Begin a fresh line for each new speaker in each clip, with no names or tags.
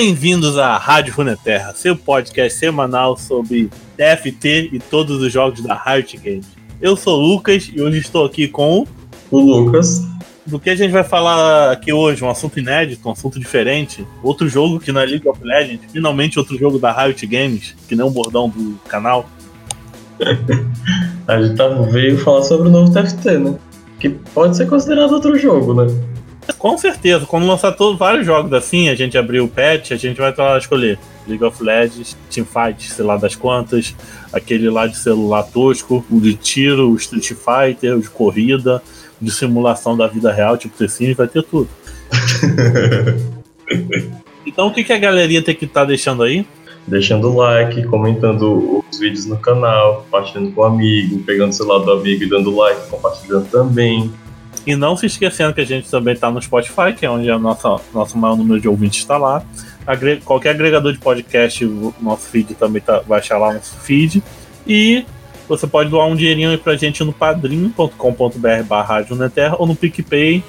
Bem-vindos à Rádio Runeterra, seu podcast semanal sobre TFT e todos os jogos da Riot Games. Eu sou o Lucas e hoje estou aqui com
o Lucas.
Do que a gente vai falar aqui hoje? Um assunto inédito, um assunto diferente. Outro jogo que não é League of Legends, finalmente outro jogo da Riot Games, que nem o bordão do canal.
a gente tá, veio falar sobre o novo TFT, né? Que pode ser considerado outro jogo, né?
Com certeza, quando lançar todos vários jogos assim, a gente abrir o patch, a gente vai lá escolher League of Legends, Teamfight, sei lá das quantas, aquele lá de celular tosco, o de tiro, o Street Fighter, o de corrida, o de simulação da vida real, tipo The Sims, vai ter tudo. então o que, que a galeria tem que estar tá deixando aí?
Deixando like, comentando os vídeos no canal, compartilhando com o amigo, pegando o celular do amigo e dando like, compartilhando também.
E não se esquecendo que a gente também está no Spotify, que é onde o nosso, nosso maior número de ouvintes está lá. Agre qualquer agregador de podcast, o nosso feed também tá, vai achar lá nosso feed. E você pode doar um dinheirinho aí pra gente no padrim.com.br barra ou no PicPay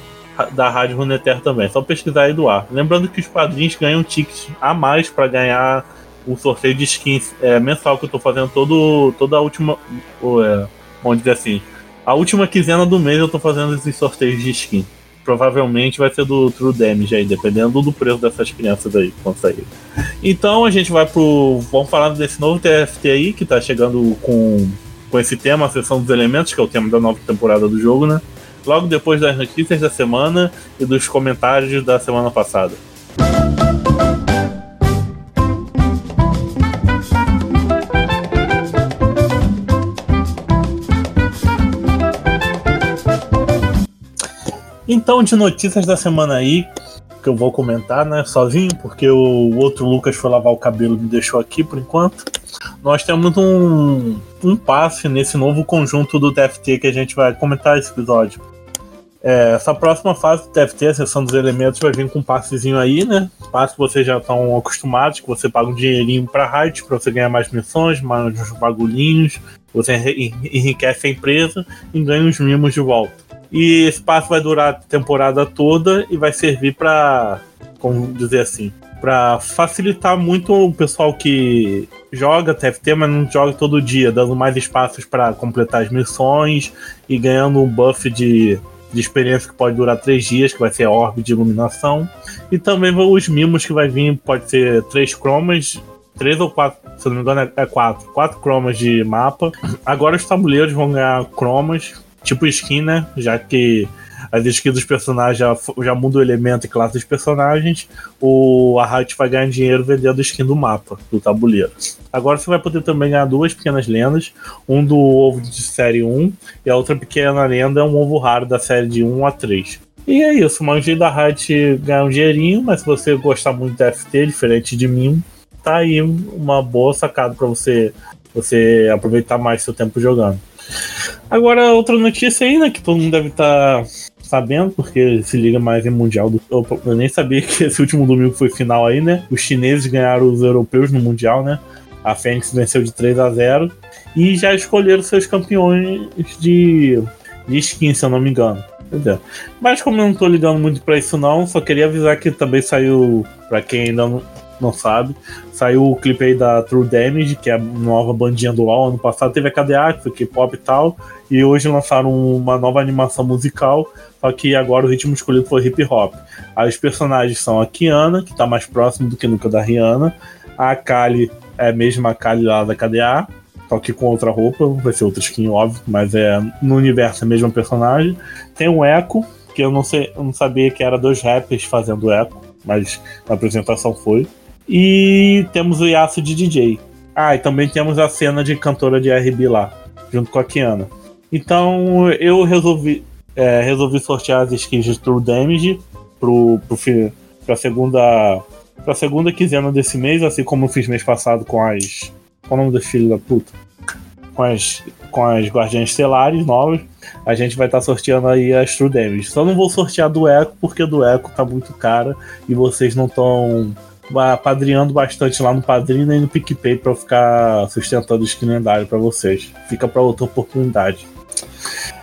da Rádio Runeterra também. É só pesquisar e doar. Lembrando que os padrinhos ganham tickets a mais para ganhar o sorteio de skins é, mensal que eu tô fazendo todo, toda a última. É, vamos dizer assim a última quinzena do mês eu tô fazendo esses sorteios de skin. Provavelmente vai ser do True Damage aí, dependendo do preço dessas crianças aí, quando sair. Então a gente vai pro. Vamos falar desse novo TFT aí, que tá chegando com, com esse tema, a sessão dos elementos, que é o tema da nova temporada do jogo, né? Logo depois das notícias da semana e dos comentários da semana passada. Então, de notícias da semana aí, que eu vou comentar, né, sozinho, porque o outro Lucas foi lavar o cabelo e me deixou aqui por enquanto. Nós temos um, um passe nesse novo conjunto do TFT que a gente vai comentar esse episódio. É, essa próxima fase do TFT, a sessão dos elementos, vai vir com um passezinho aí, né? Passe que vocês já estão acostumados, que você paga um dinheirinho pra Riot pra você ganhar mais missões, mais uns bagulhinhos, você enriquece a empresa e ganha os mimos de volta. E esse passo vai durar a temporada toda e vai servir para, como dizer assim, para facilitar muito o pessoal que joga TFT, mas não joga todo dia, dando mais espaços para completar as missões e ganhando um buff de, de experiência que pode durar três dias, que vai ser a orbe de iluminação. E também os mimos que vai vir, pode ser três cromas, três ou quatro, se não me engano é quatro, quatro cromas de mapa. Agora os tabuleiros vão ganhar cromas tipo skin, né? Já que as skins dos personagens já, já mudam o elemento e classe dos personagens, o a Riot vai ganhar dinheiro vendendo skin do mapa, do tabuleiro. Agora você vai poder também ganhar duas pequenas lendas, um do ovo de série 1 e a outra pequena lenda é um ovo raro da série de 1 a 3. E é isso, uma jeito da Riot ganhar um dinheirinho, mas se você gostar muito da FT, diferente de mim, tá aí uma boa sacada para você, você aproveitar mais seu tempo jogando. Agora, outra notícia aí, né, que todo mundo deve estar tá sabendo, porque se liga mais em Mundial. Do... Eu nem sabia que esse último domingo foi final aí, né? Os chineses ganharam os europeus no Mundial, né? A Fênix venceu de 3 a 0 e já escolheram seus campeões de, de skin, se eu não me engano. É. Mas como eu não tô ligando muito pra isso não, só queria avisar que também saiu, pra quem ainda não, não sabe, saiu o clipe aí da True Damage, que é a nova bandinha do LoL. Ano passado teve a KDA, que foi K-pop e tal, e hoje lançaram uma nova animação musical, só que agora o ritmo escolhido foi hip hop. Aí os personagens são a Kiana, que tá mais próximo do que nunca da Rihanna, a Kali é a mesma Kali lá da KDA, só que com outra roupa, vai ser outra skin, óbvio, mas é no universo é a mesma personagem. Tem o Echo, que eu não sei, eu não sabia que era dois rappers fazendo Echo, mas na apresentação foi. E temos o Yasuo de DJ. Ah, e também temos a cena de cantora de RB lá, junto com a Kiana. Então eu resolvi, é, resolvi sortear as skins de True Damage pro, pro, pra segunda. Pra segunda quinzena desse mês, assim como eu fiz mês passado com as. Qual o nome do filho da puta? Com as, com as Guardiãs Estelares novas. A gente vai estar tá sorteando aí as True Damage. Só não vou sortear do Echo, porque do Echo tá muito cara e vocês não estão apadrinhando bastante lá no Padrinho e no PicPay para ficar sustentando o skin lendário para vocês. Fica para outra oportunidade.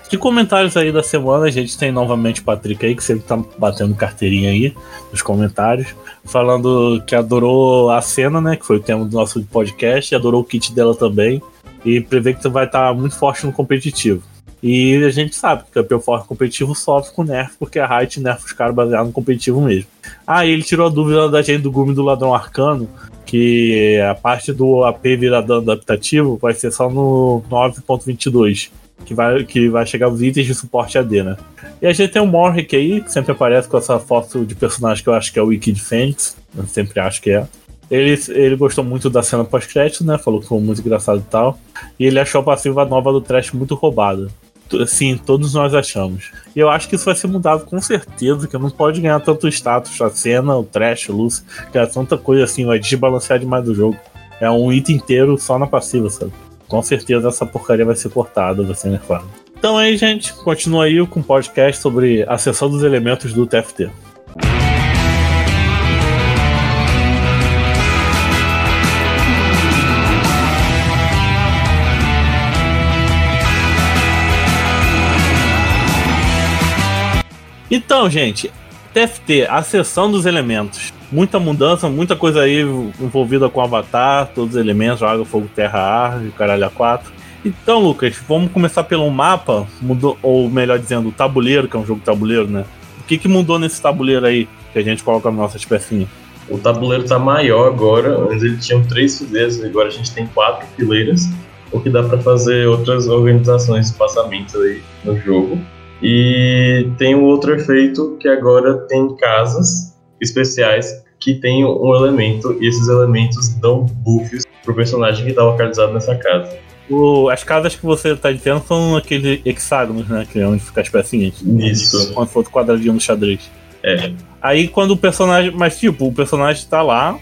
Que comentários aí da semana? A gente tem novamente o Patrick aí, que sempre tá batendo carteirinha aí nos comentários, falando que adorou a cena, né? Que foi o tema do nosso podcast, adorou o kit dela também. E prevê que vai estar tá muito forte no competitivo. E a gente sabe que o campeão forte competitivo sofre com nerf, porque a Riot nerfa os caras baseados no competitivo mesmo. Ah, e ele tirou a dúvida da gente do Gume do Ladrão Arcano, que a parte do AP virar dano adaptativo vai ser só no 9.22 que vai, que vai chegar os itens de suporte AD, né? E a gente tem o Morrick aí, que sempre aparece com essa foto de personagem que eu acho que é o Wiki de Fênix, eu sempre acho que é. Ele, ele gostou muito da cena pós-crédito, né? Falou que foi muito engraçado e tal. E ele achou a passiva nova do Trash muito roubada. Sim, todos nós achamos. E eu acho que isso vai ser mudado com certeza, que não pode ganhar tanto status a cena, o Trash, o Lucy, que é tanta coisa assim, vai desbalancear demais o jogo. É um item inteiro só na passiva, sabe? com certeza essa porcaria vai ser cortada, vai ser nerfada. Então aí, gente, continua aí com o podcast sobre a seção dos elementos do TFT. Então, gente, TFT, a dos elementos muita mudança, muita coisa aí envolvida com Avatar, todos os elementos, água, fogo, terra, ar, caralho a quatro. Então, Lucas, vamos começar pelo mapa, mudou, ou melhor dizendo, o tabuleiro, que é um jogo tabuleiro, né? O que, que mudou nesse tabuleiro aí que a gente coloca nas nossas pecinhas?
O tabuleiro tá maior agora, antes ele tinha três fileiras, agora a gente tem quatro fileiras, o que dá para fazer outras organizações, espaçamentos aí no jogo. E tem um outro efeito que agora tem casas especiais que tem um elemento e esses elementos dão buffs pro personagem que está localizado nessa casa.
O, as casas que você está dizendo são aqueles hexágonos, né? Que é onde fica as pecinhas.
Isso.
Quando for o quadradinho no xadrez.
É.
Aí quando o personagem. Mas tipo, o personagem está lá,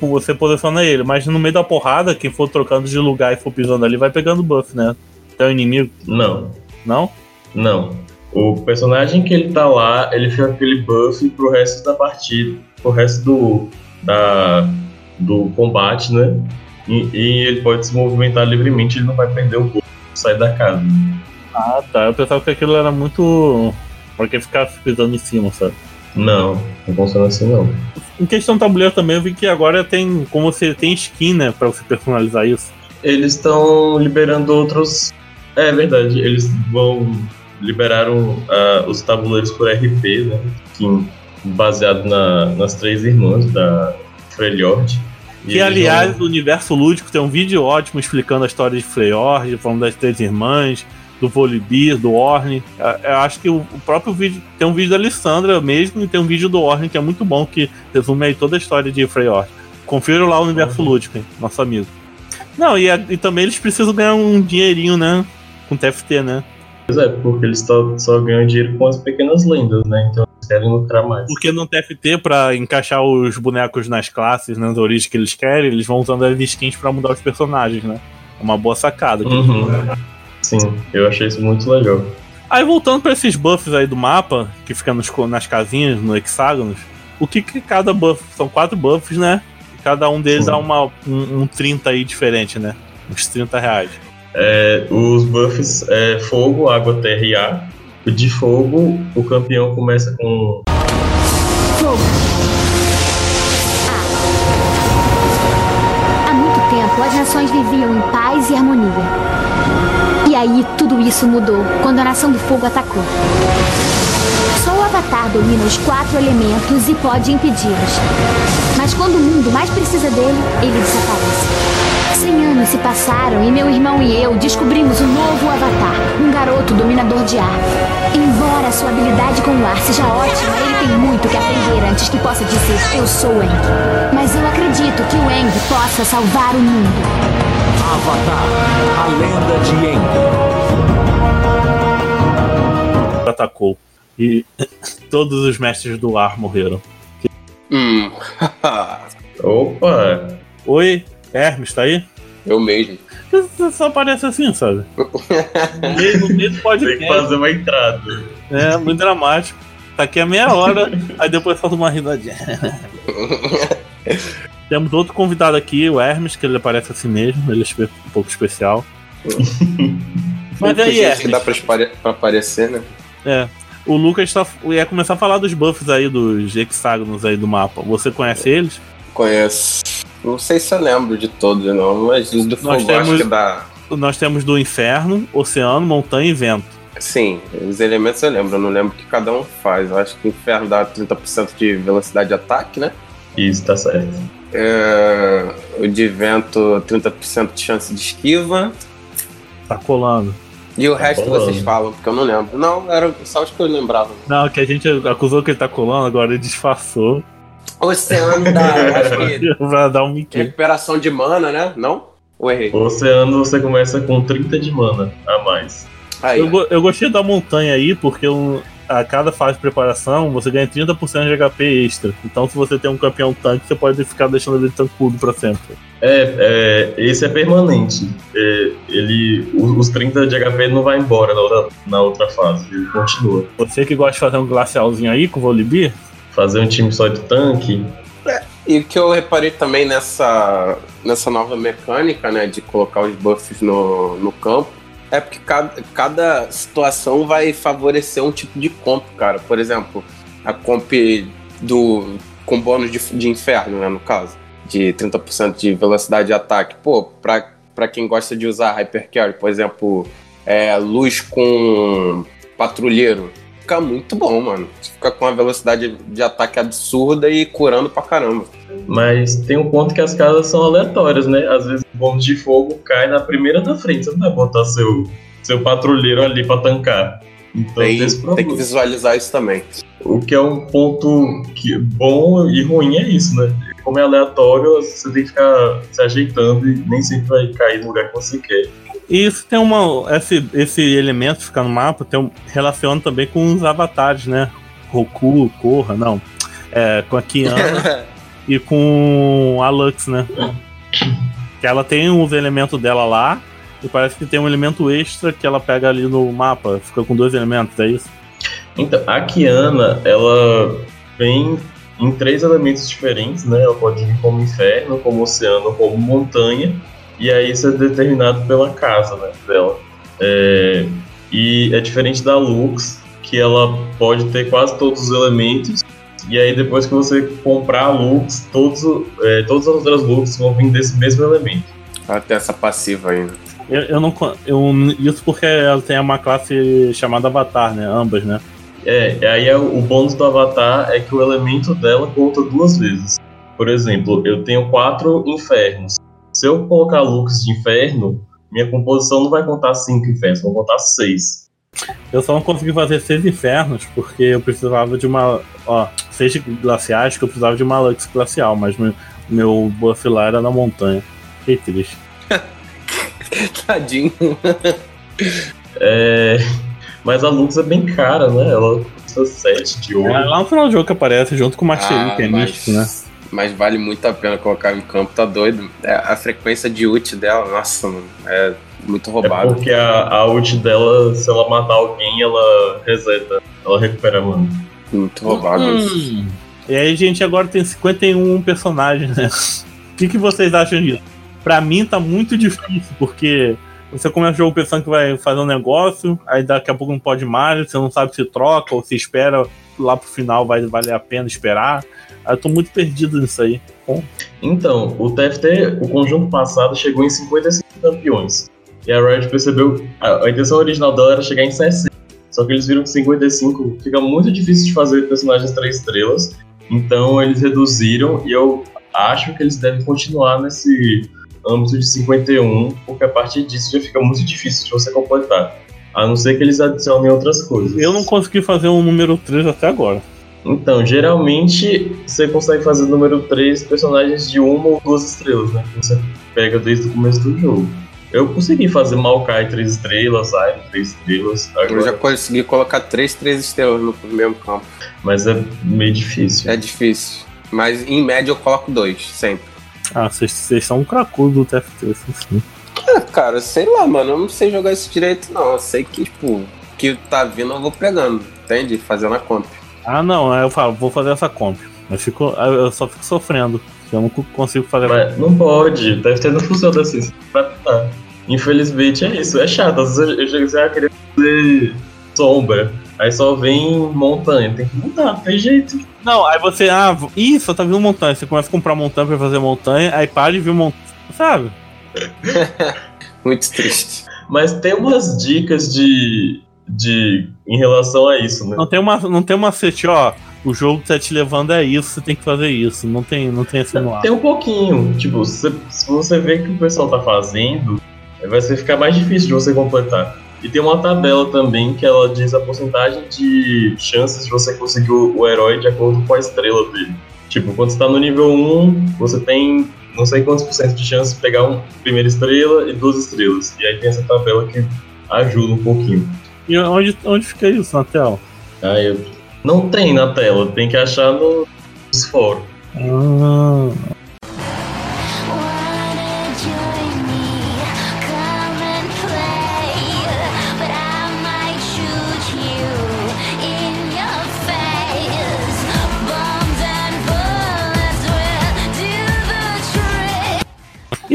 você posiciona ele, mas no meio da porrada, quem for trocando de lugar e for pisando ali vai pegando buff, né? Até o inimigo.
Não.
Não?
Não. O personagem que ele tá lá, ele fica aquele buff pro resto da partida, pro resto do, da, do combate, né? E, e, ele pode se movimentar livremente, ele não vai perder o buff, sair da casa.
Ah, tá. Eu pensava que aquilo era muito. Porque ficar pisando em cima, sabe?
Não, não funciona assim não.
Em questão do tabuleiro também, eu vi que agora tem. Como você tem skin, né? Pra você personalizar isso.
Eles estão liberando outros. É verdade, eles vão liberaram uh, os tabuleiros por RP, né? Que, baseado na, nas três irmãs da Freljord.
Que, aliás, vão... o universo lúdico tem um vídeo ótimo explicando a história de Freyord, falando das três irmãs, do Volibear, do Orne. Eu acho que o próprio vídeo. Tem um vídeo da Alessandra mesmo e tem um vídeo do Orne que é muito bom, que resume aí toda a história de Freyord. Confira lá o universo uhum. lúdico, hein, nosso amigo. Não, e, e também eles precisam ganhar um dinheirinho, né? Com TFT, né?
Pois é, porque eles só, só ganham dinheiro com as pequenas lendas, né? Então eles querem lucrar mais.
Porque no TFT, pra encaixar os bonecos nas classes, nas origens que eles querem, eles vão usando as skins pra mudar os personagens, né? É uma boa sacada.
Uhum. Sim, eu achei isso muito legal.
Aí voltando para esses buffs aí do mapa, que fica nos, nas casinhas, no hexágonos, o que, que cada buff. São quatro buffs, né? Cada um deles Sim. dá uma, um, um 30 aí diferente, né? Uns 30 reais.
É, os buffs é fogo, água, terra e ar. De fogo, o campeão começa com. Fogo.
Há muito tempo, as nações viviam em paz e harmonia. E aí, tudo isso mudou quando a Nação do Fogo atacou. Avatar domina os quatro elementos e pode impedi-los. Mas quando o mundo mais precisa dele, ele desaparece. Cem anos se passaram e meu irmão e eu descobrimos um novo avatar, um garoto dominador de ar. Embora sua habilidade com o ar seja ótima, ele tem muito que aprender antes que possa dizer eu sou Eng. Mas eu acredito que o Eng possa salvar o mundo.
Avatar, a lenda de
Eng. Atacou e todos os mestres do ar morreram.
Hum.
Opa!
Oi, Hermes, tá aí?
Eu mesmo.
Você só aparece assim, sabe? No do podcast.
Tem que fazer uma entrada.
É, muito dramático. Tá aqui a meia hora, aí depois faz uma risadinha. Temos outro convidado aqui, o Hermes, que ele aparece assim mesmo, ele é um pouco especial. Mas aí,
Gente, que
é.
dá pra, pra aparecer, né?
É. O Lucas tá, ia começar a falar dos buffs aí, dos hexágonos aí do mapa. Você conhece eles?
Conheço. Não sei se eu lembro de todos, não, mas os do
Nós
fogo eu acho
temos-
que dá.
Nós temos do inferno, oceano, montanha e vento.
Sim, os elementos eu lembro, eu não lembro o que cada um faz. Eu acho que o inferno dá 30% de velocidade de ataque, né?
Isso, tá certo.
É, o de vento, 30% de chance de esquiva.
Tá colando.
E o resto
colando.
vocês falam, porque eu não lembro. Não, era só os que eu lembrava.
Não, que a gente acusou que ele tá colando, agora ele disfarçou
Oceano dá, eu acho que
pra dar um Mickey.
recuperação de mana, né? Não? Ou errei?
Oceano você começa com 30 de mana a mais.
Aí,
Eu, go- eu gostei da montanha aí, porque eu- a cada fase de preparação você ganha 30% de HP extra. Então, se você tem um campeão tanque, você pode ficar deixando ele tancudo pra sempre.
É, é, esse é permanente. É, ele, os, os 30 de HP não vai embora na outra, na outra fase, ele continua.
Você que gosta de fazer um glacialzinho aí com o Volibear,
Fazer um time só de tanque,
E o que eu reparei também nessa, nessa nova mecânica, né, de colocar os buffs no, no campo, é porque cada, cada situação vai favorecer um tipo de comp, cara. Por exemplo, a comp do, com bônus de, de inferno, né, no caso, de 30% de velocidade de ataque. Pô, pra, pra quem gosta de usar Hypercarry, por exemplo, é, luz com patrulheiro, fica muito bom, mano. Você fica com uma velocidade de ataque absurda e curando pra caramba.
mas tem um ponto que as casas são aleatórias, né? Às vezes o bônus de fogo cai na primeira da frente, você não vai botar seu, seu patrulheiro ali pra tancar. Então
Tem,
tem
que visualizar isso também.
O que é um ponto que bom e ruim é isso, né? Como é aleatório, você tem que ficar se ajeitando e nem sempre vai cair no lugar que você quer.
E isso tem uma. Esse, esse elemento ficar no mapa tem um, relaciona também com os avatares, né? Roku, Korra, não. É, com a Kiana e com a Lux, né? Que ela tem os elementos dela lá. E parece que tem um elemento extra que ela pega ali no mapa. Fica com dois elementos, é isso?
Então, a Kiana, ela vem em três elementos diferentes, né? Ela pode vir como inferno, como oceano, como montanha. E aí isso é determinado pela casa né, dela. É, e é diferente da Lux, que ela pode ter quase todos os elementos. E aí depois que você comprar a Lux, todos, é, todas as outras Lux vão vir desse mesmo elemento.
Ela tem essa passiva ainda.
Eu, eu não. Eu, isso porque ela tem uma classe chamada Avatar, né? Ambas, né?
É, e aí é o o bônus do Avatar é que o elemento dela conta duas vezes. Por exemplo, eu tenho quatro infernos. Se eu colocar Lux de inferno, minha composição não vai contar cinco infernos, vai contar seis.
Eu só não consegui fazer seis infernos porque eu precisava de uma. Ó, seis glaciais que eu precisava de uma Lux glacial, mas meu, meu buff lá era na montanha. Fiquei triste.
Tadinho.
É, Mas a Lux é bem cara, né? Ela custa 7 de
É
ouro.
lá no final do jogo que aparece junto com o Mastery,
Ah,
que é
mas-
místico, né?
Mas vale muito a pena colocar em campo, tá doido. É, a frequência de ult dela, nossa, mano, é muito
É
roubado.
porque a, a ult dela, se ela matar alguém, ela reseta. Ela recupera mana.
Muito roubado.
Hum. E aí, gente, agora tem 51 personagens, né? O que, que vocês acham disso? Pra mim tá muito difícil, porque você começa o jogo pensando que vai fazer um negócio, aí daqui a pouco não pode mais, você não sabe se troca ou se espera lá pro final vai valer a pena esperar. Aí eu tô muito perdido nisso aí.
Então, o TFT, o conjunto passado, chegou em 55 campeões. E a Riot percebeu. A, a intenção original dela era chegar em 60. Só que eles viram que 55 fica muito difícil de fazer personagens 3 estrelas. Então eles reduziram e eu acho que eles devem continuar nesse âmbito de 51, porque a partir disso já fica muito difícil de você completar. A não ser que eles adicionem outras coisas.
Eu não consegui fazer um número 3 até agora.
Então, geralmente você consegue fazer número 3 personagens de uma ou duas estrelas, né? Que você pega desde o começo do jogo. Eu consegui fazer Maokai 3 estrelas, Airy 3 estrelas,
Eu já
agora,
consegui colocar três, três estrelas no mesmo campo.
mas é meio difícil.
É difícil. Mas em média eu coloco dois, sempre.
Ah, vocês são um cracudo do TFT, assim, sim.
É, cara, sei lá, mano. Eu não sei jogar isso direito, não. Eu sei que, tipo, que tá vindo eu vou pegando, entende? Fazendo a conta.
Ah, não, aí eu falo, vou fazer essa comp. Mas fico, eu só fico sofrendo. Eu não consigo fazer.
Mas não pode, deve ter não funciona assim. Infelizmente é isso, é chato. Às vezes eu chego assim, ah, queria fazer sombra. Aí só vem montanha, tem que mudar, não tem jeito.
Não, aí você, ah, isso, tá vindo montanha. Você começa a comprar montanha pra fazer montanha, aí para de vir montanha, sabe?
Muito triste.
Mas tem umas dicas de. de. em relação a isso, né?
Não tem uma, não tem uma macete, ó. O jogo que tá te levando é isso, você tem que fazer isso. Não tem, não tem assim no ar.
Tem um pouquinho. Tipo, se, se você vê que o pessoal tá fazendo, vai ser ficar mais difícil de você completar. E tem uma tabela também que ela diz a porcentagem de chances de você conseguir o, herói de acordo com a estrela dele. Tipo, quando você tá no nível 1, você tem não sei quantos por cento de chance de pegar uma primeira estrela e duas estrelas. E aí tem essa tabela que ajuda um pouquinho.
E onde, onde fica isso na tela?
Ah, eu... Não tem na tela, tem que achar no, nos fóruns.
Ah,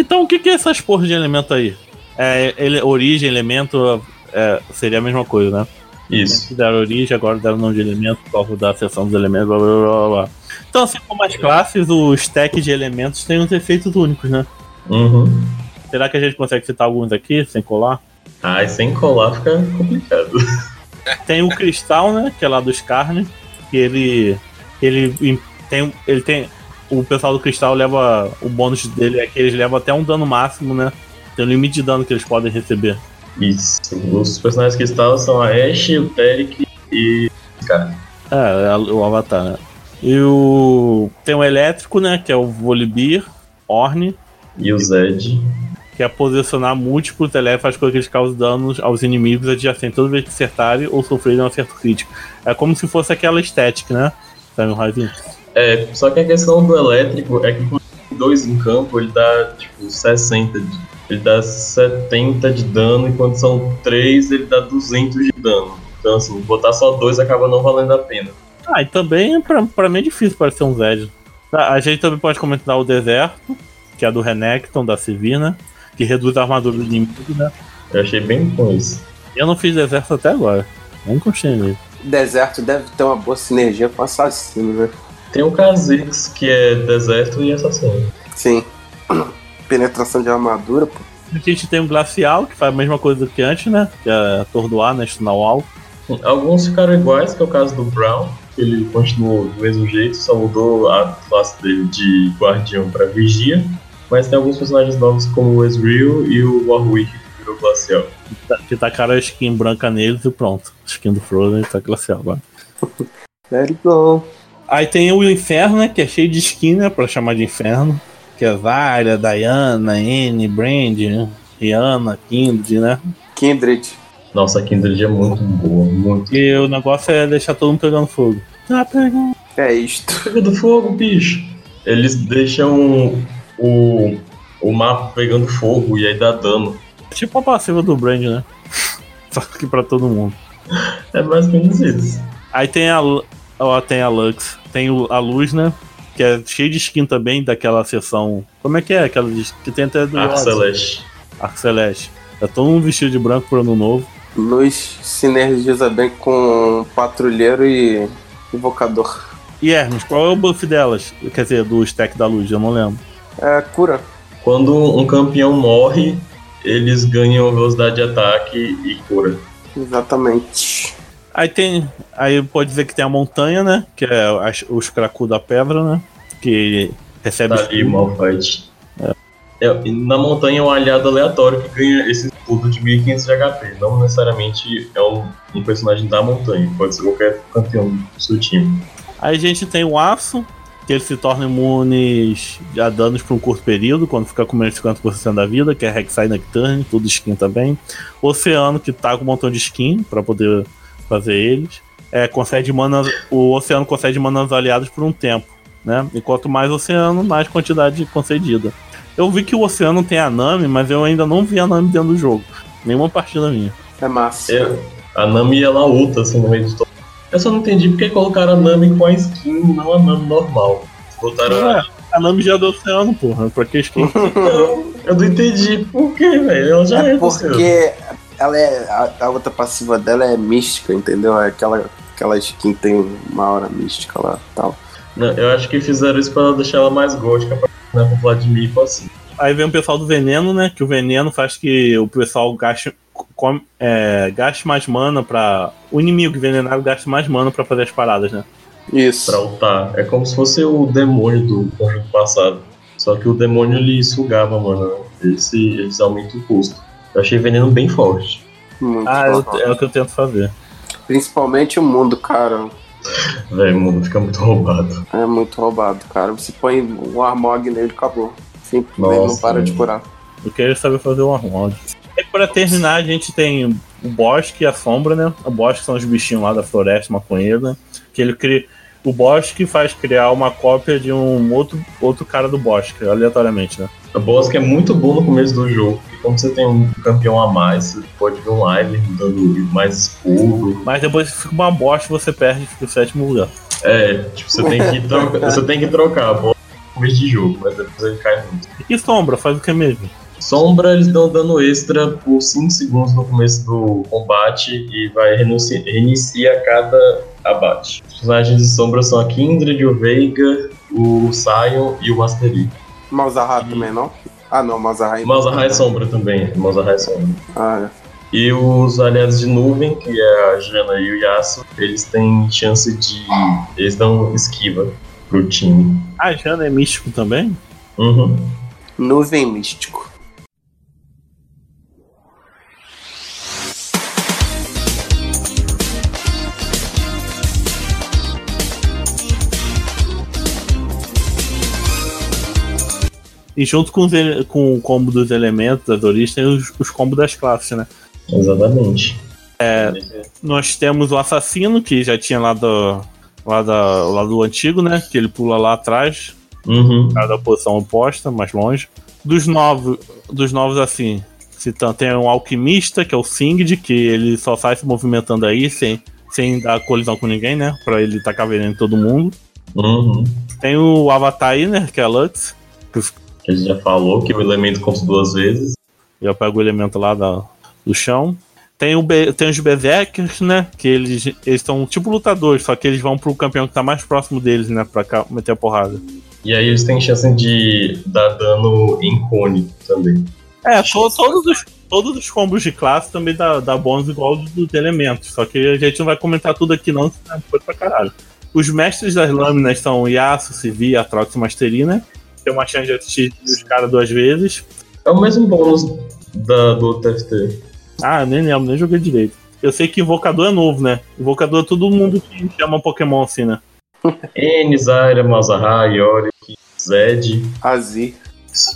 Então o que, que é essas porras de elemento aí? É, ele, origem, elemento, é, seria a mesma coisa, né?
Isso.
Deram origem, agora deram nome de elemento, por causa da seção dos elementos, blá blá blá blá. Então, assim como as classes, o stack de elementos tem uns efeitos únicos, né?
Uhum.
Será que a gente consegue citar alguns aqui, sem colar?
Ai, sem colar fica complicado.
Tem o cristal, né? Que é lá do Scarne. Que ele. Ele tem. Ele tem. O pessoal do cristal leva. O bônus dele é que eles levam até um dano máximo, né? Tem um limite de dano que eles podem receber.
Isso. Os personagens estavam são a Ashe, oTeric e. Cara.
É, é o Avatar, né? E o. Tem o elétrico, né? Que é o Volibear, Orne,
E o Zed.
que é posicionar múltiplos teléfonos faz com que eles causem danos aos inimigos adjacentes toda vez que acertarem ou sofrerem um acerto crítico. É como se fosse aquela estética, né? Sabe, Raizinho?
É, só que a questão do elétrico é que com dois em campo ele dá tipo 60 de. Ele dá 70 de dano, e quando são três ele dá 200 de dano. Então, assim, botar só dois acaba não valendo a pena.
Ah, e também pra, pra mim é difícil parecer um Zed. Tá, A gente também pode comentar o deserto, que é do Renekton, da Sivina, que reduz a armadura do inimigo, né?
Eu achei bem com isso.
Eu não fiz deserto até agora. Não encostei nele.
Deserto deve ter uma boa sinergia com assassino, né?
Tem o Kha'Zix, que é deserto e assassino.
Sim. Penetração de armadura, pô.
A gente tem um glacial, que faz a mesma coisa do que antes, né? Que é atordoar, né? Stunar o alvo.
Alguns ficaram iguais, que é o caso do Brown, que ele continuou do mesmo jeito, só mudou a classe dele de guardião para vigia. Mas tem alguns personagens novos como o Ezreal e o Warwick, que virou glacial.
Que tacaram a skin branca neles e pronto. Skin do Frozen tá glacial agora.
Very go.
Aí tem o inferno, né? Que é cheio de skin, né? Pra chamar de inferno. Que é Zarya, Diana, Anne, Brand, né? Rihanna, Kindred, né?
Kindred.
Nossa, a Kindred é muito boa, muito.
E o negócio é deixar todo mundo pegando fogo. Tá pegando.
É isto.
Pegando fogo, bicho! Eles deixam o, o mapa pegando fogo e aí dá dano.
Tipo a passiva do Brand, né? Só que pra todo mundo.
É mais ou menos isso.
Aí tem a, ó, tem a Lux, tem o- a luz, né? Que é cheio de skin também daquela seção. Como é que é? Aquela de- que tem até do
Arco Celeste.
Arco Celeste. É todo mundo vestido de branco pro ano novo.
Luz sinergiza bem com patrulheiro e invocador.
E Hermes, qual é o buff delas? Quer dizer, do stack da luz, eu não lembro.
É, cura.
Quando um campeão morre, eles ganham velocidade de ataque e cura.
Exatamente.
Aí tem. Aí pode dizer que tem a montanha, né? Que é as- os Kraku da pedra, né? Que recebe.
Tá ali. Malfight. É, e na montanha é um aliado aleatório que ganha esse escudo de 1500 de HP. Não necessariamente é um, um personagem da montanha, pode ser qualquer campeão do seu time.
Aí a gente tem o aço, que eles se tornam imunes a danos por um curto período, quando fica com menos de 50% da vida, que é Rek'Sai Nocturne, tudo skin também. O Oceano, que tá com um montão de skin pra poder fazer eles. É, concede mana, o Oceano concede mana aos aliados por um tempo, né? E quanto mais Oceano, mais quantidade concedida. Eu vi que o Oceano tem a Nami, mas eu ainda não vi a Nami dentro do jogo. Nenhuma partida minha.
É massa.
É, a Nami ela ulta assim no meio de todo. Eu só não entendi porque colocaram a Nami com a skin, não a Nami normal. Botaram
É, a Nami já é do Oceano, porra. Pra que skin?
Não, Eu não entendi por quê, velho. Ela já é,
É
do céu.
Ela é. A, a outra passiva dela é mística, entendeu? É aquela, aquela skin que tem uma hora mística lá e tal.
Não, eu acho que fizeram isso pra deixar ela mais gótica pra né, com Vladimir e assim.
Aí vem o pessoal do veneno, né? Que o veneno faz que o pessoal gaste, come- é, gaste mais mana pra. O inimigo envenenado gaste mais mana pra fazer as paradas, né?
Isso.
Pra ultar. É como se fosse o demônio do conjunto passado. Só que o demônio ele sugava, mano. Esse, eles aumentam o custo. Eu achei veneno bem forte.
Muito
Ah, eu- é o que eu tento fazer.
Principalmente o mundo, cara.
Velho, o mundo fica muito roubado.
É muito roubado, cara. Você põe um Armog nele e acabou. Simplesmente não para de curar.
Eu queria saber fazer um armod. E pra terminar, a gente tem o bosque e a sombra, né? O bosque são os bichinhos lá da floresta, maconheiro, né? Que ele cria. O bosque faz criar uma cópia de um outro, outro cara do bosque, aleatoriamente, né?
A boss que é muito bom no começo do jogo, porque como você tem um campeão a mais, você pode ver um Ivern dando mais escudo.
Mas depois fica uma bosta e você perde e fica o sétimo lugar.
É, tipo, você tem que trocar, você tem que trocar a boss no começo de jogo, mas depois ele cai muito.
E sombra, faz o que mesmo?
Sombra, eles dão dano extra por 5 segundos no começo do combate e vai reinici- reinicia a cada abate. Os personagens de sombra são a Kindred, o Veiga, o Sion e o Mastery.
Malzahar também não? Ah, não, Malzahar.
Malzahar é sombra também, Malzahar é sombra.
Ah,
E os aliados de nuvem, que é a Jana e o Yasuo, eles têm chance de. Eles dão esquiva pro time.
Ah, Jana é místico também?
Uhum.
é. Nuvem místico.
E junto com, ele- com o combo dos elementos, das origens, tem os, os combos das classes, né?
Exatamente. É.
Nós temos o assassino, que já tinha lá do, lá, da, lá do antigo, né? Que ele pula lá atrás,
Uhum.
da posição oposta, mais longe. Dos novos, dos novos assim, citando, tem um alquimista, que é o Singed, que ele só sai se movimentando aí, sem, sem dar colisão com ninguém, né? Pra ele tacar veneno em todo mundo.
Uhum.
Tem o Avatar aí, né? Que é a Lux,
Que a gente já falou que o elemento conta duas vezes.
Já pega o elemento lá da, do chão. Tem, o tem os Berserkers, né? Que eles eles são tipo lutadores, só que eles vão pro campeão que tá mais próximo deles, né? Pra cá, meter a porrada.
E aí eles têm chance de dar dano em cone também.
É, to- todos, os, todos os combos de classe também dá, dá bônus igual dos dos elementos. Só que a gente não vai comentar tudo aqui, não, senão é coisa pra caralho. Os mestres das lâminas são Yasuo, Civi, Atrox e Mastery, né? Tem uma chance de assistir os caras duas vezes.
É o mesmo bônus da, do TFT.
Ah, nem lembro, nem joguei direito. Eu sei que Invocador é novo, né? Invocador é todo mundo que chama Pokémon assim, né?
N, Zyra, Malzahar, Yorick, Zed.
Azir.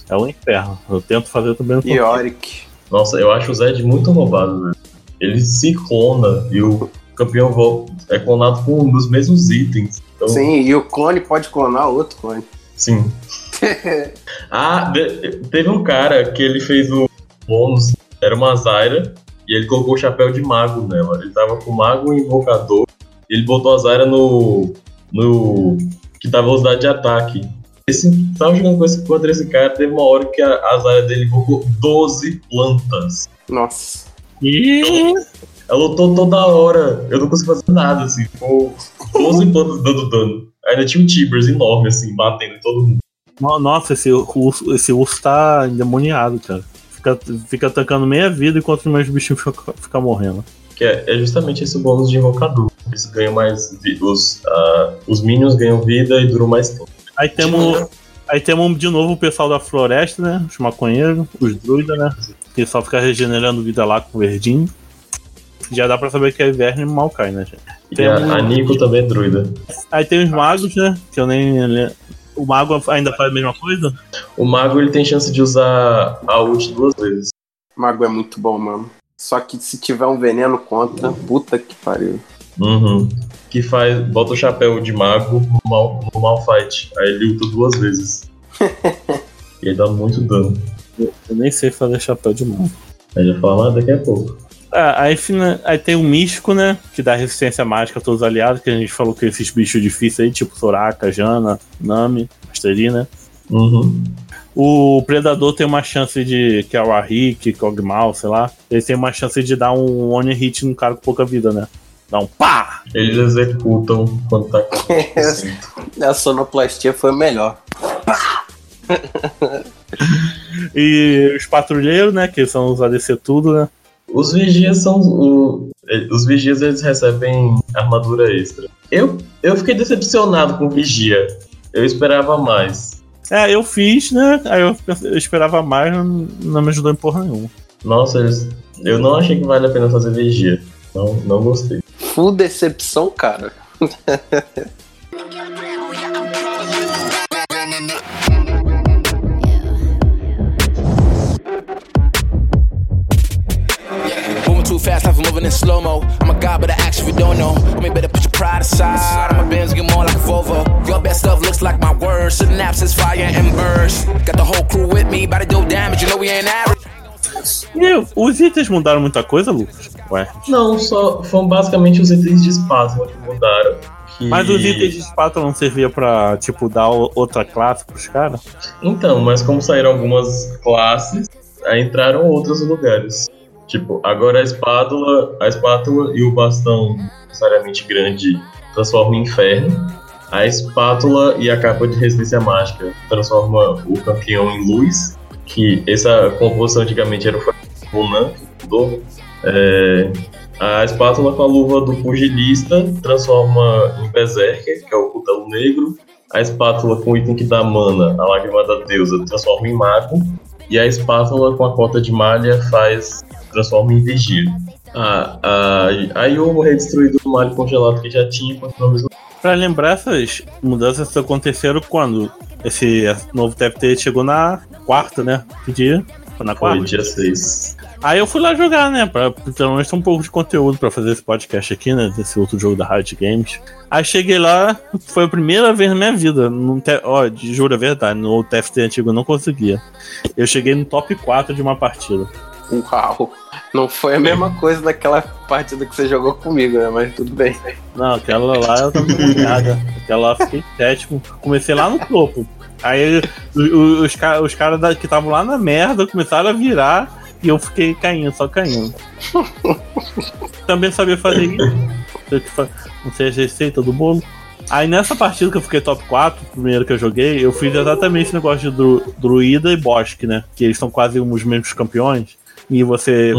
É o inferno. Eu tento fazer também no
Yorick.
Nossa, eu acho o Zed muito roubado, velho. Ele se clona e o campeão é clonado com um dos mesmos itens. Então,
Sim, e o clone pode clonar outro clone.
sim. Ah, de- teve um cara que ele fez o bônus, era uma Zyra, e ele colocou o chapéu de mago nela. Ele tava com o mago e invocador, e ele botou a Zyra no. no. que dá velocidade de ataque. Esse, tava jogando com esse, contra esse cara, teve uma hora que a, a Zyra dele invocou 12 plantas.
Nossa.
Ih,
Ela lutou toda hora, eu não consegui fazer nada, assim, ficou 12 plantas dando dano. Ainda tinha um Tibers enorme, assim, batendo em todo mundo.
No- Nossa, esse urso, esse urso tá endemoniado, cara. Fica, fica atacando meia vida enquanto os meus bichinhos ficam fica morrendo.
Que é, é justamente esse bônus de invocador. Eles ganham mais vida. Os, ah, os minions ganham vida e duram mais tempo.
Aí temos. Aí temos de novo o pessoal da floresta, né? Os maconheiros, os druidas, né? Que só fica regenerando vida lá com o verdinho. Já dá pra saber que é inverno e mal cai, né, gente?
E
Tem
a,
um-
a Nico também é druida.
Aí tem os magos, né? Que eu nem. O mago ainda faz a mesma coisa?
O mago ele tem chance de usar a ult duas vezes.
Mago é muito bom, mano. Só que se tiver um veneno contra, puta que pariu.
Uhum. Que faz. Bota o chapéu de mago no, mal, no Malfight. Aí ele luta duas vezes. e aí dá muito dano.
Eu nem sei fazer chapéu de mago.
Aí já fala ah, daqui a pouco.
Ah, aí, fina- aí tem o místico, né? Que dá resistência mágica a todos os aliados, que a gente falou que esses bichos difíceis aí, tipo Soraka, Jana, Nami, Mastery, né?
Uhum.
O Predador tem uma chance de. Que é o Arik, Kog'Maw, sei lá. Ele tem uma chance de dar um one hit no cara com pouca vida, né? Dá um pá!
Eles executam quando tá acontecendo.
A sonoplastia foi melhor.
E os patrulheiros, né? Que são os ADC tudo, né?
Os vigias são. o- os vigias eles recebem armadura extra. Eu, eu fiquei decepcionado com o vigia. Eu esperava mais.
É, eu fiz, né? Aí eu, eu esperava mais, não, não me ajudou em porra nenhuma.
Nossa, eles, eu não achei que vale a pena fazer vigia. Não, não gostei.
Full decepção, cara.
moving in slow mo. I'm a god, but I actually don't know. Homie, better put your pride aside. I'm a Benz, get more like a Volvo. Your best stuff looks like my words. Synapses, fire and burst. Got the whole crew with me, about to do damage. You know we ain't average.
E os itens mudaram muita coisa, Lucas? Ué.
Não, só foram basicamente os itens de espasmo que mudaram. que-
Mas os itens de espátula não servia pra, tipo, dar outra classe pros caras?
Então, mas como saíram algumas classes, aí entraram outros lugares. Tipo, agora a espátula, a espátula e o bastão necessariamente grande transformam em inferno. A espátula e a capa de resistência mágica transforma o campeão em luz. Que essa composição antigamente era o Funan, que mudou. É, a espátula com a luva do pugilista transforma em Berserker, que é o cutelo negro. A espátula com o item que dá mana, a lágrima da deusa, transforma em mago. E a espátula com a cota de malha faz transforma em vigia. Ah, ah, aí o redestruído do malho congelado que já tinha continua a mesma
Pra lembrar, essas mudanças aconteceram quando esse novo TFT chegou na quarta, né? Que dia? Foi na
Foi
quarta?
dia 6.
Aí eu fui lá jogar, né? Pra pelo menos ter um pouco de conteúdo pra fazer esse podcast aqui, né? Desse outro jogo da Riot Games. Aí cheguei lá, foi a primeira vez na minha vida. Não te... Ó, juro a verdade, no TFT antigo eu não conseguia. Eu cheguei no top 4 de uma partida.
Uau. Não foi a mesma coisa daquela partida que você jogou comigo, né? Mas tudo bem.
Não, aquela lá eu tava molhada. Aquela lá fiquei sétimo. Comecei lá no topo. Aí os, ca- os caras que estavam lá na merda começaram a virar e eu fiquei caindo, só caindo. Também sabia fazer isso. Não sei a receita do bolo. Aí nessa partida que eu fiquei top 4, primeiro que eu joguei, eu fiz exatamente esse negócio de dru- druida e bosque, né? Que eles são quase os mesmos campeões. E você,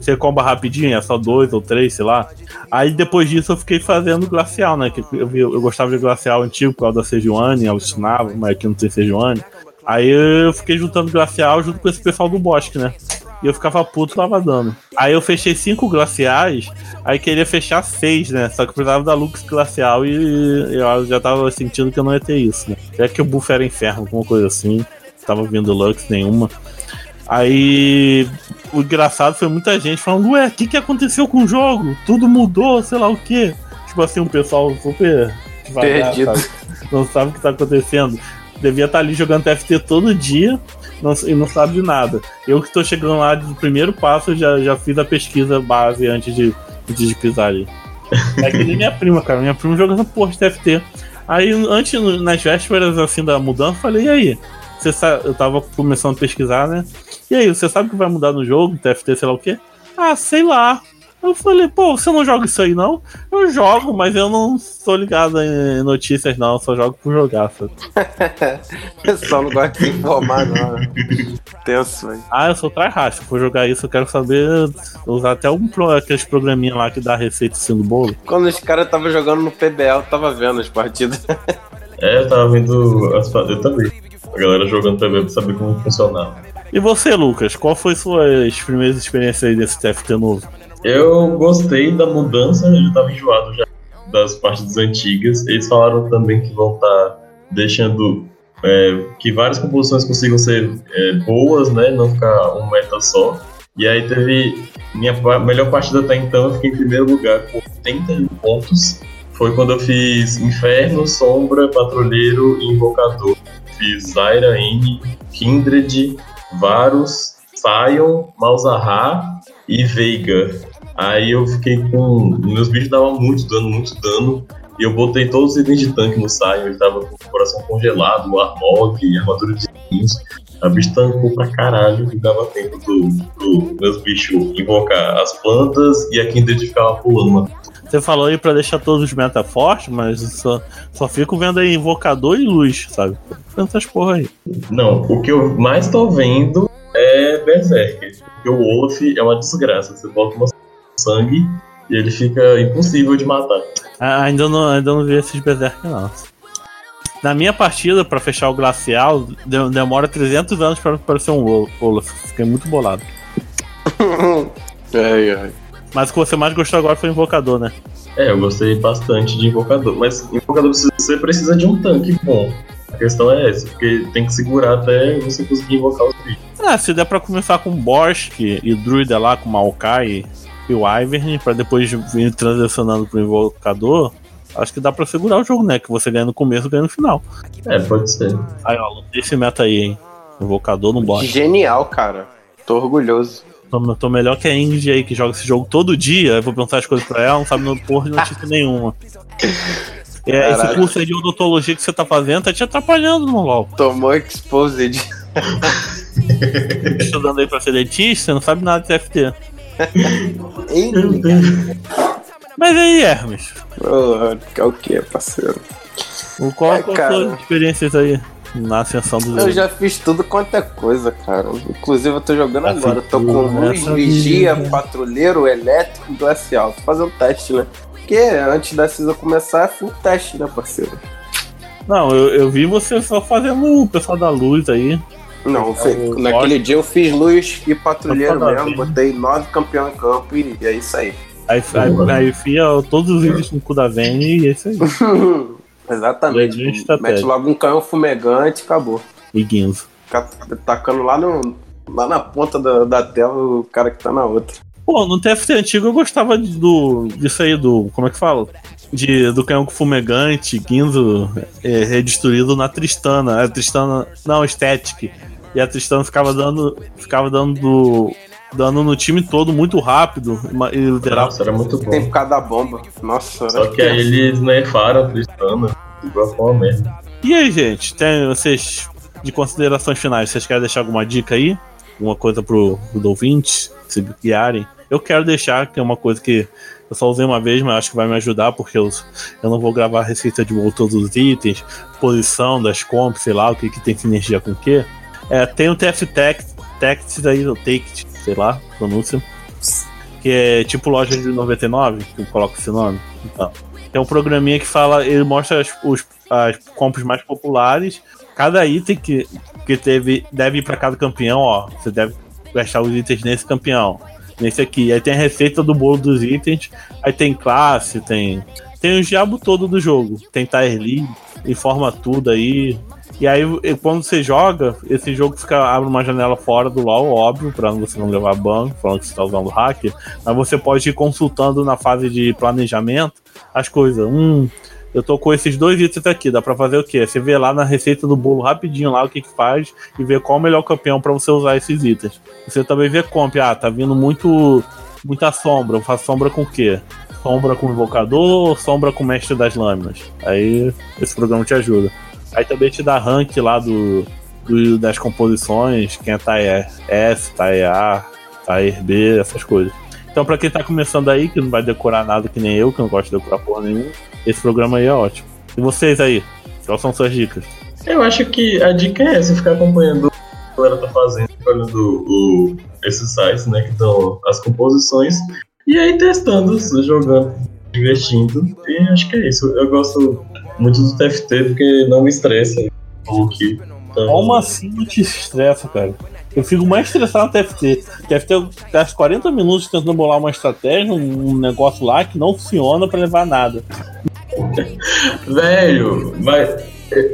você comba rapidinho, é só dois ou três, sei lá. Aí depois disso eu fiquei fazendo glacial, né? Que eu, eu gostava de glacial antigo por causa da Sejuani, alucinava, mas aqui não tem Sejuani. Aí eu fiquei juntando glacial junto com esse pessoal do bosque, né? E eu ficava puto, tava dando. Aí eu fechei cinco glaciais, aí queria fechar seis, né? Só que eu precisava da Lux glacial e eu já tava sentindo que eu não ia ter isso, né? Já que o buff era inferno, alguma coisa assim. Tava vindo Lux nenhuma. Aí o engraçado foi muita gente falando, ué, o que, que aconteceu com o jogo? Tudo mudou, sei lá o quê. Tipo assim, um pessoal super devagar,
Perdido.
sabe? Não sabe o que tá acontecendo. Devia estar ali jogando TFT todo dia não- e não sabe de nada. Eu que tô chegando lá de primeiro passo, já, já fiz a pesquisa base antes de, antes de pisar ali. É que nem minha prima, cara. Minha prima joga essa porra de TFT. Aí, antes, nas vésperas assim da mudança, eu falei, e aí? Você sabe, eu tava começando a pesquisar, né? E aí, você sabe o que vai mudar no jogo, TFT, sei lá o quê? Ah, sei lá. Eu falei, pô, você não joga isso aí não? Eu jogo, mas eu não sou ligado em notícias não, eu só jogo por jogar, sabe?
Pessoal não gosta de se informar, não. né? Tenso, velho.
Ah, eu sou tryhard, se for jogar isso eu quero saber usar até um, pro- aqueles programinha lá que dá receita assim do bolo.
Quando os caras estavam jogando no PBL, eu tava vendo as partidas.
É, eu tava vendo as pa- Eu também. A galera jogando PB pra saber como funcionava.
E você, Lucas, qual foi suas primeiras experiências aí desse TFT novo?
Eu gostei da mudança, eu já tava enjoado já das partidas antigas. Eles falaram também que vão estar deixando é, que várias composições consigam ser é, boas, né? Não ficar um meta só. E aí teve minha melhor partida até então, eu fiquei em primeiro lugar com 81 pontos. Foi quando eu fiz Inferno, Sombra, Patrulheiro e Invocador. Zaira, N, Kindred, Varus, Sion, Malzahar e Veiga. Aí eu fiquei com. Meus bichos davam muito dano, muito dano. E eu botei todos os itens de tanque no Sion. Ele tava com o coração congelado, Armog, armadura de pouquinhos. A bicho tancou pra caralho e dava tempo do, do meus bichos invocar as plantas e a Kindred ficava pulando.
Você falou aí pra deixar todos os meta fortes, mas eu só, só fico vendo aí invocador e luz, sabe? Tantas porra aí.
Não, o que eu mais tô vendo é Berserker. Porque o Olaf é uma desgraça. Você bota uma sangue e ele fica impossível de matar.
Ah, ainda não, ainda não vi esses berserk não. Na minha partida, pra fechar o glacial, de- demora 300 anos pra aparecer um Ol- Olaf. Fiquei muito bolado.
Ai, ai.
Mas o que você mais gostou agora foi o invocador, né?
É, eu gostei bastante de Invocador. Mas Invocador você- você precisa de um tanque bom. A questão é essa, porque tem que segurar até você conseguir invocar os bichos.
Ah, se der pra começar com Borsk e Druida lá, com Maokai e, o Ivern, pra depois vir transicionando pro invocador, acho que dá pra segurar o jogo, né? Que você ganha no começo e ganha no final.
É, pode ser.
Aí, ó, lutei esse meta aí, hein? Invocador no Borsk.
Genial, cara. Tô orgulhoso.
Tô, tô melhor que a Ingrid aí, que joga esse jogo todo dia. Eu vou perguntar as coisas pra ela, não sabe no porra de notícia nenhuma. É, esse curso aí de odontologia que você tá fazendo tá te atrapalhando, Mongol.
Tomou exposed.
Estudando aí pra ser dentista, você não sabe nada de TFT. Mas aí, Hermes,
Ô, É o que, parceiro?
qual,
Ai,
qual
cara.
sua experiências aí na ascensão do
Eu
jogo?
já fiz tudo quanto é coisa, cara. Inclusive eu tô jogando
Já
agora. Eu tô com luz,
nessa
vigia,
vida.
patrulheiro, elétrico, glacial. Tô fazendo teste, né? Porque antes da season começar, foi um teste, né, parceiro?
Não, eu, eu vi você só fazendo o pessoal da luz aí.
Não, foi-
o
naquele dia eu fiz luz e patrulheiro mesmo.
bem.
Botei nove campeão em campo e, e é isso aí.
Aí, aí, aí enfia todos os itens no cu da Vayne e é isso aí.
Exatamente. Mete logo um canhão fumegante e acabou.
E Guinzo.
Fica tacando lá, no, lá na ponta da, da tela o cara que tá na outra.
Pô, no TFT antigo eu gostava de- do, disso aí, do. Como é que fala? De, do canhão fumegante, Guinzo é, redestruído na Tristana. A Tristana. Não, Static. E a Tristana ficava dando. Ficava dando. Dando no time todo muito rápido. E liderava.
Nossa, era muito bom.
Tem por causa da bomba. Nossa,
Só que aí eles nerfaram a Tristana. Uma merda.
E aí, gente, tem vocês de considerações finais, vocês querem deixar alguma dica aí? Alguma coisa pro, pro ouvinte se guiarem? Eu quero deixar, que é uma coisa que eu só usei uma vez, mas acho que vai me ajudar, porque eu, eu não vou gravar a receita de todos os itens, posição das comps, sei lá, o que, que tem sinergia com o que. É, tem o TF Text, Text aí, o Take, sei lá, pronúncia. Que é tipo loja de 99, que eu coloco esse nome. Então, tem um programinha que fala, ele mostra as, os, as compras mais populares. Cada item que, que teve deve ir para cada campeão, ó. Você deve gastar os itens nesse campeão. Nesse aqui. Aí tem a receita do bolo dos itens. Aí tem classe, tem. Tem o diabo todo do jogo. Tem tier informa tudo aí. E aí, quando você joga, esse jogo fica, abre uma janela fora do LoL, óbvio, pra você não levar ban, falando que você tá usando hacker. Mas você pode ir consultando na fase de planejamento as coisas. Hum, eu tô com esses dois itens aqui, dá pra fazer o quê? Você vê lá na receita do bolo rapidinho lá o que que faz e vê qual o melhor campeão pra você usar esses itens. Você também vê comp, ah, tá vindo muito muita sombra, eu faço sombra com o quê? Sombra com invocador sombra com mestre das lâminas? Aí esse programa te ajuda. Aí também te dá rank lá do, do- das composições, quem é Tier S, Tier A, Tier B, essas coisas. Então, pra quem tá começando aí, que não vai decorar nada que nem eu, que não gosto de decorar porra nenhuma, esse programa aí é ótimo. E vocês aí? Quais são suas dicas?
Eu acho que a dica é essa, ficar acompanhando o que a galera tá fazendo, olhando o, esses sites, né, que dão as composições, e aí testando, jogando, divertindo, e acho que é isso. Eu gosto muito do TFT porque não me estressa o que. Então,
Como assim não te estressa, cara? Eu fico mais estressado no TFT. TFT eu gasto 40 minutos tentando bolar uma estratégia, um negócio lá que não funciona pra levar nada.
Velho, mas eu,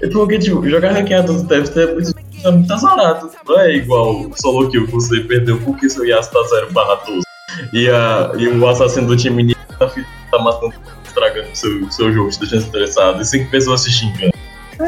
eu, porque, tipo, jogar ranqueado do TFT é muito, é muito azarado. Não é igual o solo kill que você perdeu porque seu Yasuo tá 0 barra 12. E, a, e o assassino do time inimigo tá, tá matando, estragando o seu, seu jogo, te deixando estressado. E cinco pessoas se xingando.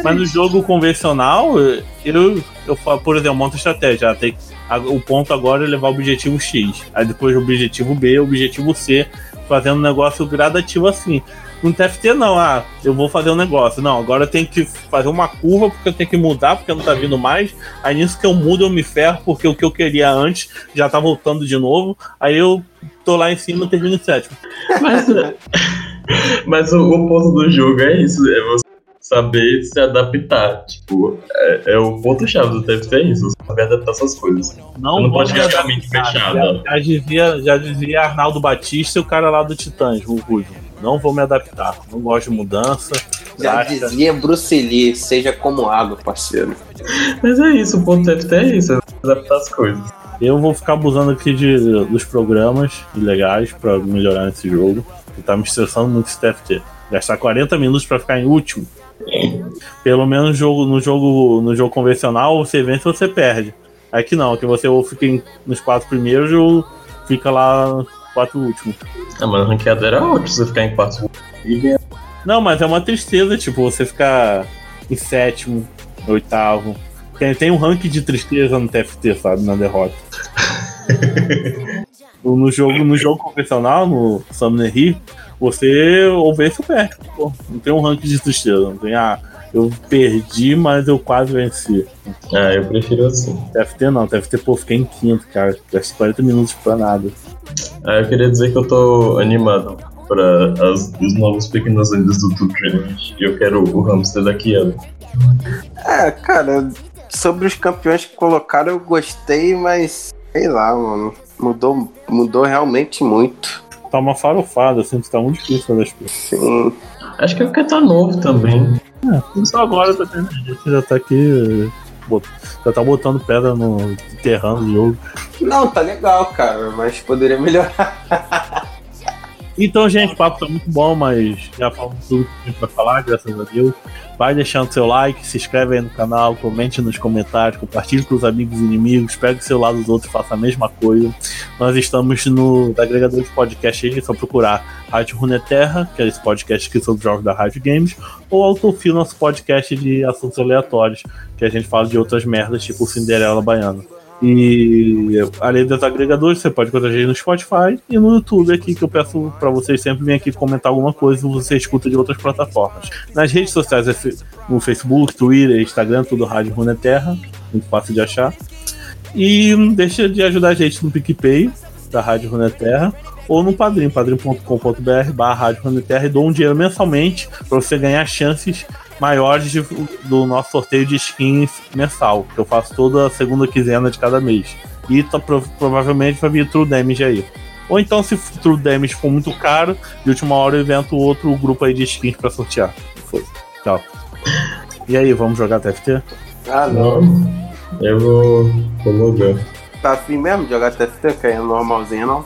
Mas no jogo convencional, eu, eu falo, por exemplo, monto estratégia. ah, Tem, a- o ponto agora é levar o objetivo X. Aí depois o objetivo B, o objetivo C, fazendo um negócio gradativo assim. No TFT não, ah, eu vou fazer um negócio. Não, agora eu tenho que fazer uma curva porque eu tenho que mudar, porque não tá vindo mais. Aí nisso que eu mudo, eu me ferro, porque o que eu queria antes já tá voltando de novo. Aí eu tô lá em cima e termino em sétimo.
Mas, mas o, o ponto do jogo é isso, é você saber se adaptar. Tipo, é, é o ponto-chave do TFT é isso, você saber adaptar essas coisas.
Não,
não pode ficar com a mente fechada.
Já, já dizia, já dizia Arnaldo Batista e o cara lá do Titãs, o Ruivo. Não vou me adaptar. Não gosto de mudança.
Já dizia Bruce Lee, seja como água, parceiro.
Mas é isso, o ponto do TFT é isso, é adaptar as coisas.
Eu vou ficar abusando aqui de, dos programas ilegais pra melhorar esse jogo. Que tá me estressando muito esse TFT. Gastar 40 minutos pra ficar em último. Pelo menos no jogo, no jogo, no jogo convencional, você vence ou você perde. Aqui não, aqui você ou fica em- nos quatro primeiros ou fica lá nos quatro últimos.
Ah, mas ranqueado era ótimo você ficar em e ganhar.
Não, mas é uma tristeza, tipo, você ficar em sétimo, oitavo. Tem, tem um ranking de tristeza no TFT, sabe, na derrota. no, no jogo, no jogo convencional, no Summoner Heat, você ou vence ou perde. Pô, não tem um ranking de tristeza, não tem, ah, eu perdi, mas eu quase venci.
Ah, eu prefiro assim.
TFT não, TFT, pô, fiquei em quinto, cara. Gastei 40 minutos pra nada.
Ah, eu queria dizer que eu tô animado para as, os novos pequenos lendas do Tube. E eu quero o hamster daqui a
É, cara, sobre os campeões que colocaram, eu gostei, mas sei lá, mano. Mudou, mudou realmente muito.
Tá uma farofada, assim, tá muito difícil fazer as coisas.
Sim.
Acho que é porque tá novo também.
Só agora tá tendo gente que já tá aqui. Já tá botando pedra no. enterrando o jogo.
Não, tá legal, cara, mas poderia melhorar.
Então, gente, o papo tá muito bom, mas já falamos tudo que a gente vai falar, graças a Deus. Vai deixando seu like, se inscreve aí no canal, comente nos comentários, compartilhe com os amigos e inimigos, pegue o celular dos outros e faça a mesma coisa. Nós estamos no agregador de podcast aí, é só procurar Rádio Runeterra, que é esse podcast aqui sobre jogos da Rádio Games, ou Autofil, nosso podcast de assuntos aleatórios, que a gente fala de outras merdas, tipo Cinderela Baiana. E além dos agregadores, você pode encontrar a gente no Spotify e no YouTube aqui, que eu peço pra vocês sempre virem aqui comentar alguma coisa você escuta de outras plataformas. Nas redes sociais, é no Facebook, Twitter, Instagram, tudo Rádio Runeterra, muito fácil de achar. E deixa de ajudar a gente no PicPay, da Rádio Runeterra, ou no Padrim, padrim.com.br barra Rádio Runeterra, e dou um dinheiro mensalmente para você ganhar chances maiores de- do nosso sorteio de skins mensal, que eu faço toda segunda quinzena de cada mês. E tá, prov- provavelmente vai vir True Damage aí. Ou então, se True Damage for muito caro, de última hora eu invento outro grupo aí de skins pra sortear. Foi. Tchau. E aí, vamos jogar TFT?
Ah, não.
Não, eu vou, vou logar.
Tá afim mesmo de jogar TFT, que é normalzinho, não?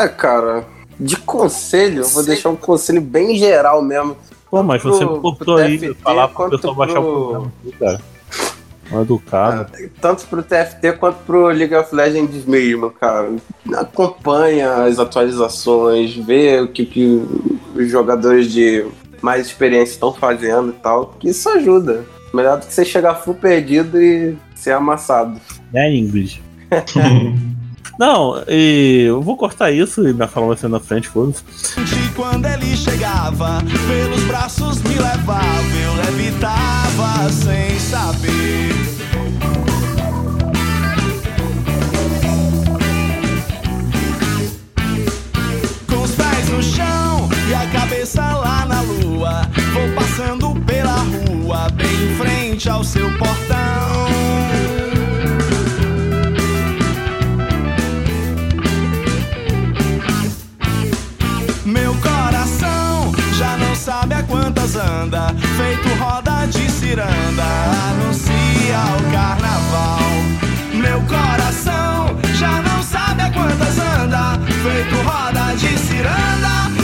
É, cara, de conselho, eu vou deixar um conselho bem geral mesmo.
Pô, mas você
Pro-
me cortou
pro
aí
TFT,
falar pro
quanto
pessoal baixar o
pro-
programa, aqui, cara. Mal educado.
Tanto pro TFT quanto pro League of Legends mesmo, cara. Acompanha as atualizações, vê o que, que os jogadores de mais experiência estão fazendo e tal. Que isso ajuda. Melhor do que você chegar full perdido e ser amassado.
Né, Ingrid? Não, e eu vou cortar isso e minha fala vai ser na frente, foda-se.
Quando ele chegava, pelos braços me levava, eu levitava sem saber. Com os pés no chão e a cabeça lá na lua, vou passando pela rua, bem em frente ao seu portão. desanda, feito roda de ciranda, anuncia o carnaval. Meu coração já não sabe a quantas anda, feito roda de ciranda.